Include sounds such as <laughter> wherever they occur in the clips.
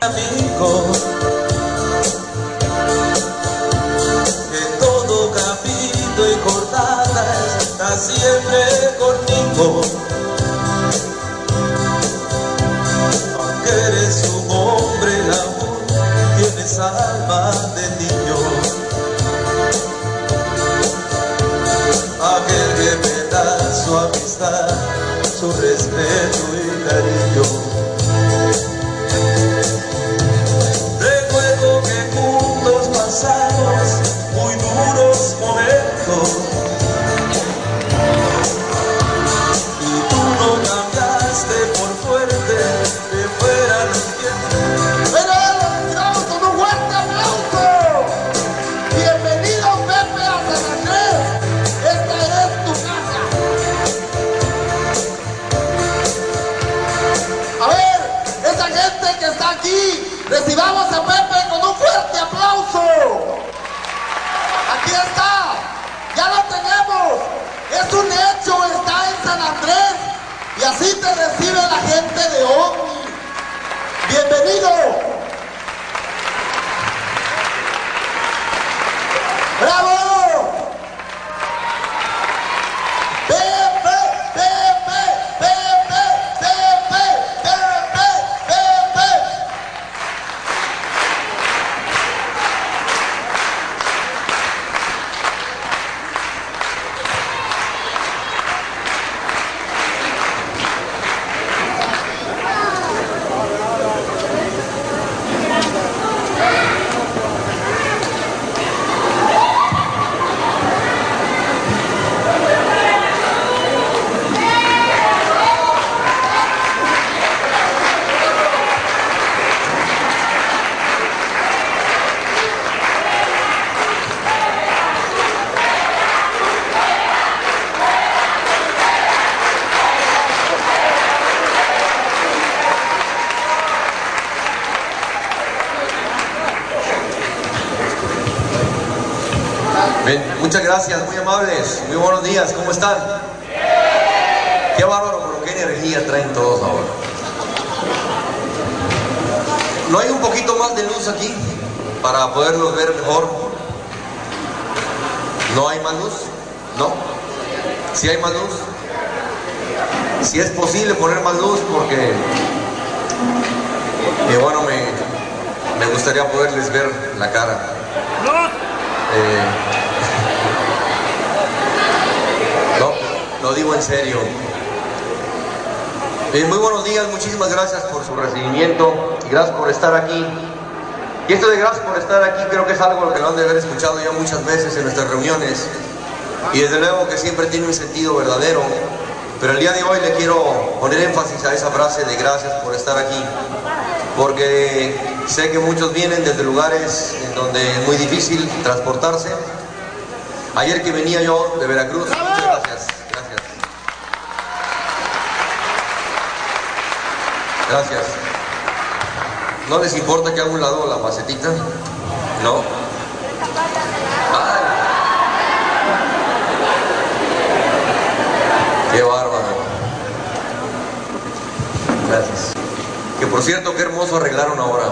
amigo que todo capito y cortada está siempre conmigo. Aunque eres un hombre aún tienes alma de niño. Aquel que me da su amistad su respeto aquí, recibamos a Pepe con un fuerte aplauso. Aquí está, ya lo tenemos. Es un hecho, está en San Andrés. Y así te recibe la gente de OVNI. Bienvenido. Muchas gracias, muy amables, muy buenos días, ¿cómo están? Qué bárbaro, pero qué energía traen todos ahora. ¿No hay un poquito más de luz aquí para poderlos ver mejor? ¿No hay más luz? ¿No? ¿Sí hay más luz? Si es posible poner más luz porque, y bueno, me, me gustaría poderles ver la cara. Eh, no, lo digo en serio. Muy buenos días, muchísimas gracias por su recibimiento y gracias por estar aquí. Y esto de gracias por estar aquí creo que es algo que lo han de haber escuchado ya muchas veces en nuestras reuniones. Y desde luego que siempre tiene un sentido verdadero. Pero el día de hoy le quiero poner énfasis a esa frase de gracias por estar aquí. Porque sé que muchos vienen desde lugares en donde es muy difícil transportarse. Ayer que venía yo de Veracruz, muchas gracias, gracias. Gracias. ¿No les importa que haga un lado la macetita? ¿No? Ay. Qué bárbaro. Gracias. Que por cierto, qué hermoso arreglaron ahora.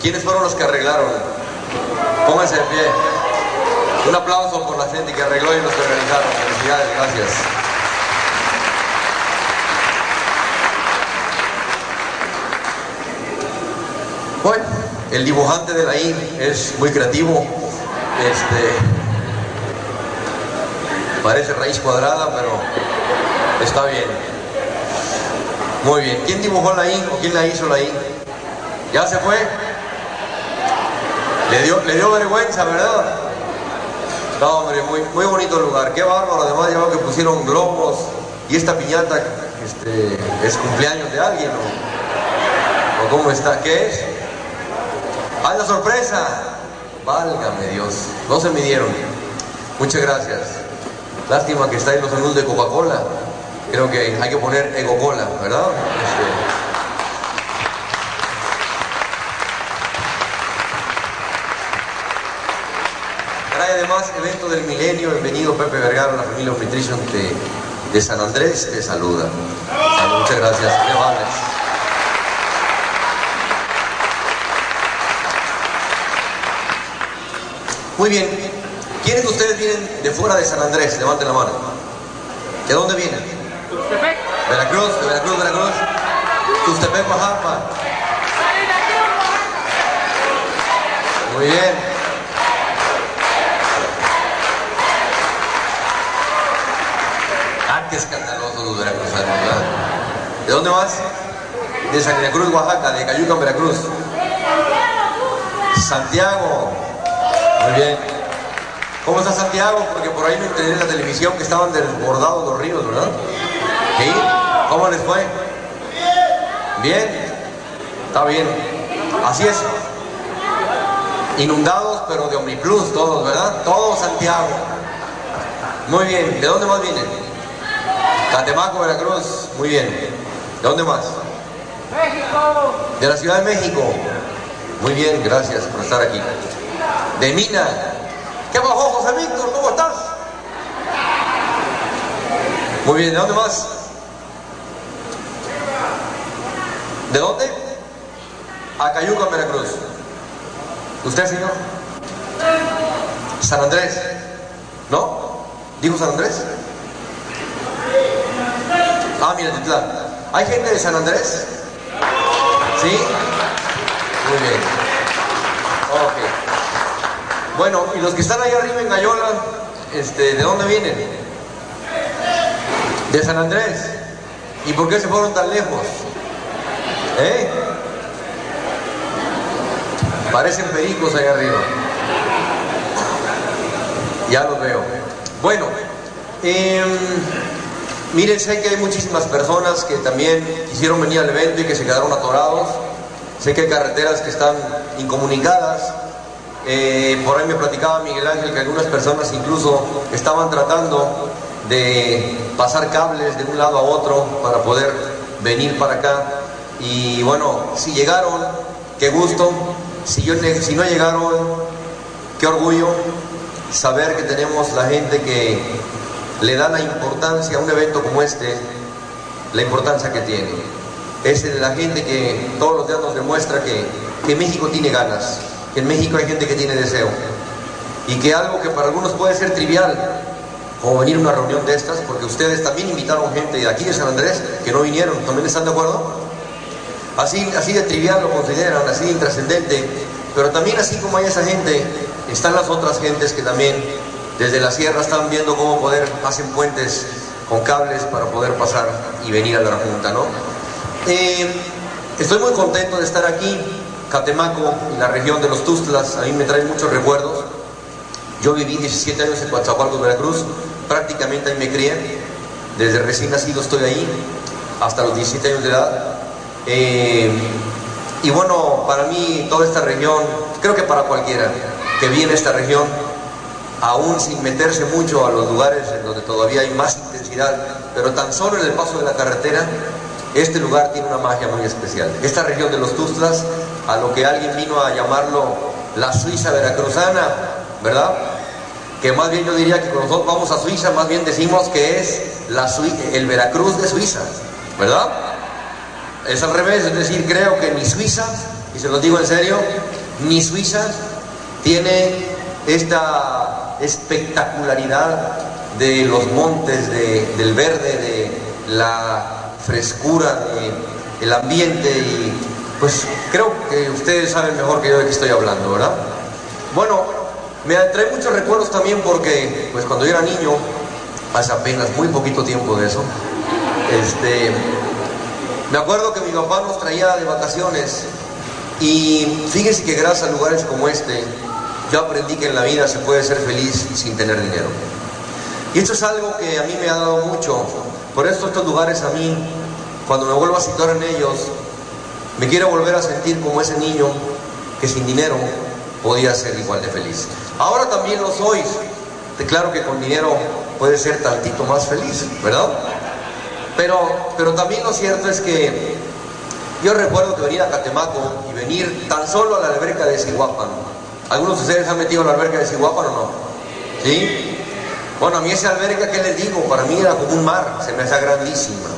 ¿Quiénes fueron los que arreglaron? Pónganse de pie. Un aplauso por la gente que arregló y los que organizaron. Felicidades, gracias. Bueno, el dibujante de la I es muy creativo. Este parece raíz cuadrada, pero está bien. Muy bien. ¿Quién dibujó la I o quién la hizo la I? ¿Ya se fue? Le dio, le dio vergüenza, ¿verdad? No, hombre, muy, muy bonito lugar. Qué bárbaro. Además, ya que pusieron globos y esta piñata este, es cumpleaños de alguien. ¿O cómo está? ¿Qué es? ¡Ah, la sorpresa! Válgame Dios. No se midieron. Muchas gracias. Lástima que está en los anuncios de Coca-Cola. Creo que hay que poner Ego-Cola, ¿verdad? Este, además evento del milenio. Bienvenido Pepe Vergara, la familia Nutrition de, San Andrés. Te saluda. Muchas gracias. Muy bien. ¿Quiénes de ustedes vienen de fuera de San Andrés? Levanten la mano. ¿De dónde vienen? Veracruz, de Veracruz, Veracruz. Tustepec, Oaxaca. Muy bien. Ah, qué escandaloso los veracruzanos, ¿verdad? ¿De dónde vas? De San Cruz, Oaxaca, de Cayuca, Veracruz. Santiago. Muy bien. ¿Cómo está Santiago? Porque por ahí me enteré en la televisión que estaban desbordados los ríos, ¿verdad? ¿Sí? ¿Cómo les fue? Bien. Está bien. Así es. Inundados, pero de Omniplus todos, ¿verdad? Todo Santiago. Muy bien. ¿De dónde más vienen? Catemaco, Veracruz. Muy bien. ¿De dónde más? México. De la Ciudad de México. Muy bien, gracias por estar aquí. De Mina. ¿Qué pasó, José Víctor? ¿Cómo estás? Muy bien, ¿de dónde más? ¿De dónde? Acayuca, Veracruz. ¿Usted, señor? San Andrés. ¿No? ¿Dijo San Andrés? Ah, mira, Titlán. ¿Hay gente de San Andrés? ¿Sí? Muy bien. Bueno, y los que están ahí arriba en Gallola, este, ¿de dónde vienen? De San Andrés. ¿Y por qué se fueron tan lejos? ¿Eh? Parecen pericos ahí arriba. Ya los veo. Bueno, eh, miren, sé que hay muchísimas personas que también quisieron venir al evento y que se quedaron atorados. Sé que hay carreteras que están incomunicadas. Eh, por ahí me platicaba Miguel Ángel que algunas personas incluso estaban tratando de pasar cables de un lado a otro para poder venir para acá. Y bueno, si llegaron, qué gusto. Si, yo, si no llegaron, qué orgullo saber que tenemos la gente que le da la importancia a un evento como este, la importancia que tiene. Es la gente que todos los días nos demuestra que, que México tiene ganas, que en México hay gente que tiene deseo. Y que algo que para algunos puede ser trivial, como venir a una reunión de estas, porque ustedes también invitaron gente de aquí de San Andrés que no vinieron, ¿también están de acuerdo? Así, así de trivial lo consideran, así de intrascendente, pero también así como hay esa gente, están las otras gentes que también desde la sierra están viendo cómo poder, hacen puentes con cables para poder pasar y venir a la Junta, ¿no? Eh, estoy muy contento de estar aquí, Catemaco y la región de los Tustlas, a mí me traen muchos recuerdos. Yo viví 17 años en Coatzacoalcos, Veracruz, prácticamente ahí me crié, desde recién nacido estoy ahí, hasta los 17 años de edad. Eh, y bueno, para mí toda esta región, creo que para cualquiera que viene a esta región, aún sin meterse mucho a los lugares en donde todavía hay más intensidad, pero tan solo en el paso de la carretera, este lugar tiene una magia muy especial. Esta región de los Tustlas, a lo que alguien vino a llamarlo la Suiza veracruzana, ¿verdad? Que más bien yo diría que cuando nosotros vamos a Suiza, más bien decimos que es la el Veracruz de Suiza, ¿verdad? Es al revés, es decir, creo que ni Suiza, y se lo digo en serio, ni Suiza tiene esta espectacularidad de los montes, de, del verde, de la frescura, del ambiente y pues creo que ustedes saben mejor que yo de qué estoy hablando, ¿verdad? Bueno, me trae muchos recuerdos también porque pues cuando yo era niño, hace apenas muy poquito tiempo de eso, este, me acuerdo que mi papá nos traía de vacaciones y fíjense que gracias a lugares como este, yo aprendí que en la vida se puede ser feliz sin tener dinero. Y esto es algo que a mí me ha dado mucho. Por eso estos lugares a mí, cuando me vuelvo a situar en ellos, me quiero volver a sentir como ese niño que sin dinero podía ser igual de feliz. Ahora también lo soy. Claro que con dinero puede ser tantito más feliz, ¿verdad? Pero, pero también lo cierto es que yo recuerdo que venir a Catemaco y venir tan solo a la alberca de Cihuapan. ¿Algunos de ustedes han metido a la alberca de Cihuapan o no? ¿Sí? Bueno, a mí esa alberca, ¿qué les digo? Para mí era como un mar, se me hacía grandísima.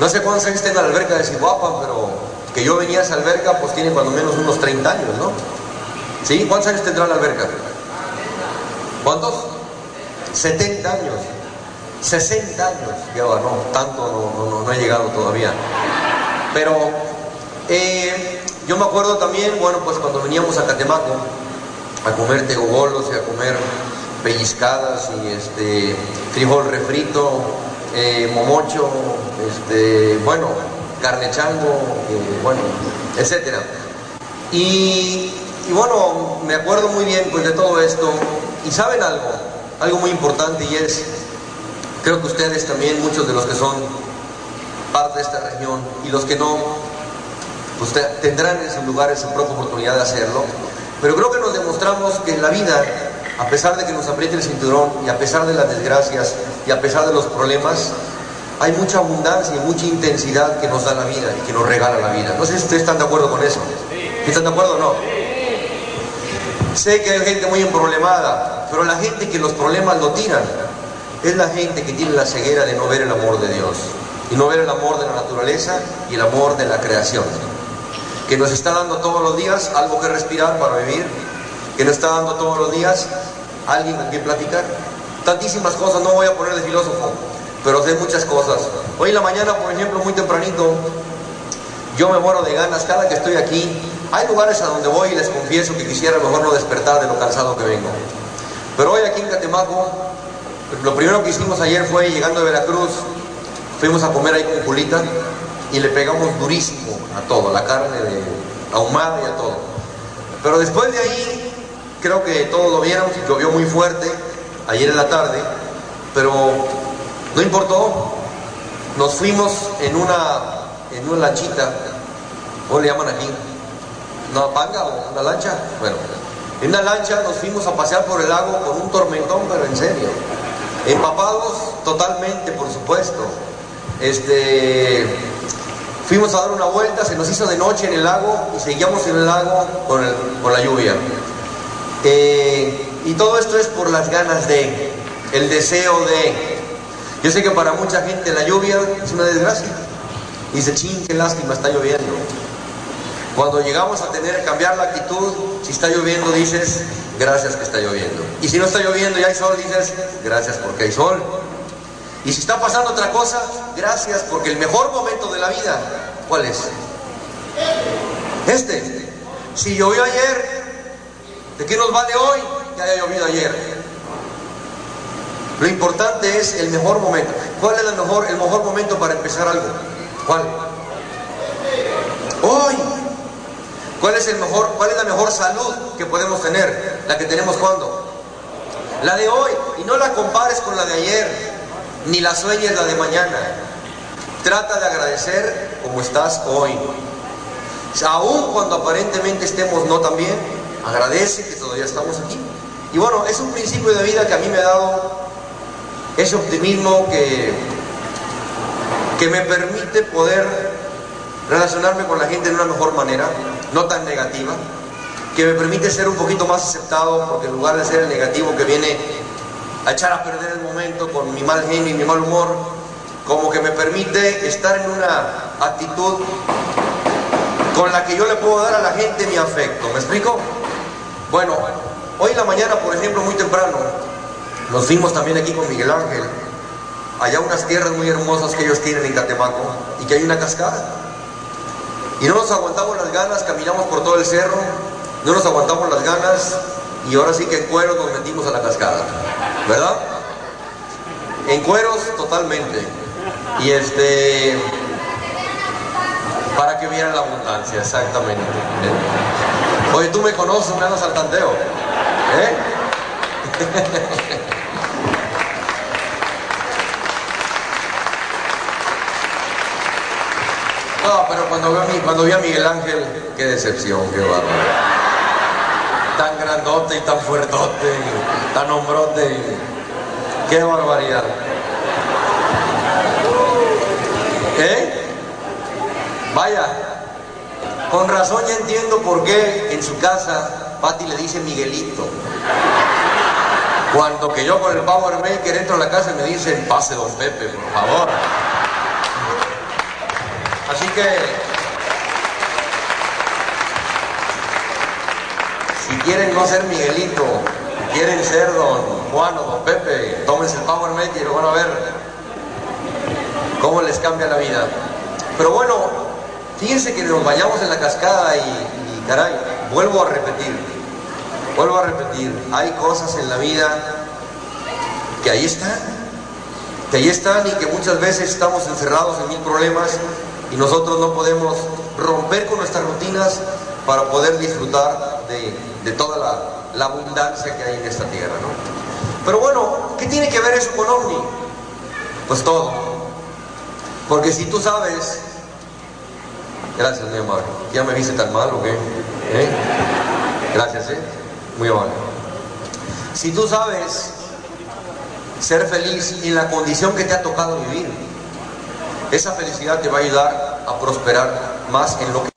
No sé cuántos años tiene la alberca de Cihuapan, pero que yo venía a esa alberca, pues tiene cuando menos unos 30 años, ¿no? ¿Sí? ¿Cuántos años tendrá la alberca? ¿Cuántos? 70 años. 60 años lleva, no, tanto no, no, no, he llegado todavía. Pero eh, yo me acuerdo también, bueno, pues cuando veníamos a Catemaco a comer tegogolos y a comer pellizcadas y este frijol refrito, eh, momocho, este, bueno, carne chango, eh, bueno. Y, y, bueno, me acuerdo muy bien pues de todo esto. Y saben algo, algo muy importante y es, creo que ustedes también, muchos de los que son parte de esta región y los que no, pues tendrán en sus lugares su propia oportunidad de hacerlo. Pero creo que nos demostramos que en la vida, a pesar de que nos apriete el cinturón y a pesar de las desgracias y a pesar de los problemas, hay mucha abundancia y mucha intensidad que nos da la vida y que nos regala la vida. No sé si ustedes están de acuerdo con eso. ¿Están de acuerdo o no? Sé que hay gente muy emproblemada, pero la gente que los problemas lo tiran es la gente que tiene la ceguera de no ver el amor de Dios y no ver el amor de la naturaleza y el amor de la creación. Que nos está dando todos los días algo que respirar para vivir, que nos está dando todos los días alguien con quien platicar. Tantísimas cosas, no voy a poner de filósofo, pero sé muchas cosas. Hoy en la mañana, por ejemplo, muy tempranito, yo me muero de ganas cada que estoy aquí. Hay lugares a donde voy y les confieso que quisiera mejor no despertar de lo cansado que vengo. Pero hoy aquí en Catemaco, lo primero que hicimos ayer fue llegando de Veracruz, fuimos a comer ahí con Julita y le pegamos durísimo a todo, la carne de ahumada y a todo. Pero después de ahí, creo que todos lo vieron, llovió muy fuerte ayer en la tarde, pero no importó, nos fuimos en una, en una lanchita, ¿cómo le llaman aquí? ¿Una panga o una lancha? Bueno, en una lancha nos fuimos a pasear por el lago con un tormentón, pero en serio. Empapados totalmente, por supuesto. Este, fuimos a dar una vuelta, se nos hizo de noche en el lago y seguíamos en el lago con, la lluvia. Eh, y todo esto es por las ganas de, el deseo de, yo sé que para mucha gente la lluvia es una desgracia. Dice, ching, qué lástima, está lloviendo. Cuando llegamos a tener, cambiar la actitud, si está lloviendo dices, gracias que está lloviendo. Y si no está lloviendo y hay sol, dices, gracias porque hay sol. Y si está pasando otra cosa, gracias porque el mejor momento de la vida, ¿cuál es? Este. Si llovió ayer, ¿de qué nos vale hoy que haya llovido ayer? Lo importante es el mejor momento. ¿Cuál es el mejor, el mejor momento para empezar algo? ¿Cuál? Hoy. ¿Cuál es, el mejor, ¿Cuál es la mejor salud que podemos tener? La que tenemos cuando? La de hoy. Y no la compares con la de ayer, ni la sueñes la de mañana. Trata de agradecer como estás hoy. Aún cuando aparentemente estemos no tan bien, agradece que todavía estamos aquí. Y bueno, es un principio de vida que a mí me ha dado ese optimismo que, que me permite poder relacionarme con la gente de una mejor manera, no tan negativa, que me permite ser un poquito más aceptado, porque en lugar de ser el negativo que viene a echar a perder el momento con mi mal genio y mi mal humor, como que me permite estar en una actitud con la que yo le puedo dar a la gente mi afecto. ¿Me explico? Bueno, hoy en la mañana, por ejemplo, muy temprano, nos fuimos también aquí con Miguel Ángel, allá unas tierras muy hermosas que ellos tienen en Catemaco y que hay una cascada. Y no nos aguantamos las ganas, caminamos por todo el cerro, no nos aguantamos las ganas y ahora sí que en cueros nos metimos a la cascada, ¿verdad? En cueros totalmente. Y este, para que vieran la abundancia, exactamente. Oye, tú me conoces, me andas al tanteo. ¿Eh? <laughs> Pero cuando vi, a Miguel Ángel, qué decepción, qué bárbaro. Tan grandote y tan fuertote, tan hombrote, qué barbaridad. ¿Eh? Vaya, con razón ya entiendo por qué en su casa Patti le dice Miguelito. Cuando que yo con el Power Maker entro a la casa y me dicen, pase don Pepe, por favor. Así que, si quieren no ser Miguelito, quieren ser don Juan o don Pepe, tómense el Power y lo van a ver cómo les cambia la vida. Pero bueno, fíjense que nos vayamos en la cascada y, y caray, vuelvo a repetir, vuelvo a repetir, hay cosas en la vida que ahí están, que ahí están y que muchas veces estamos encerrados en mil problemas y nosotros no podemos romper con nuestras rutinas para poder disfrutar de, de toda la, abundancia que hay en esta tierra. ¿no? Pero bueno, ¿qué tiene que ver eso con OVNI? Pues todo. Porque si tú sabes, gracias, mi amable, ¿ya me viste tan mal o qué? ¿Eh? Gracias, ¿eh? Muy amable. Si tú sabes ser feliz en la condición que te ha tocado vivir, esa felicidad te va a ayudar a prosperar más en lo que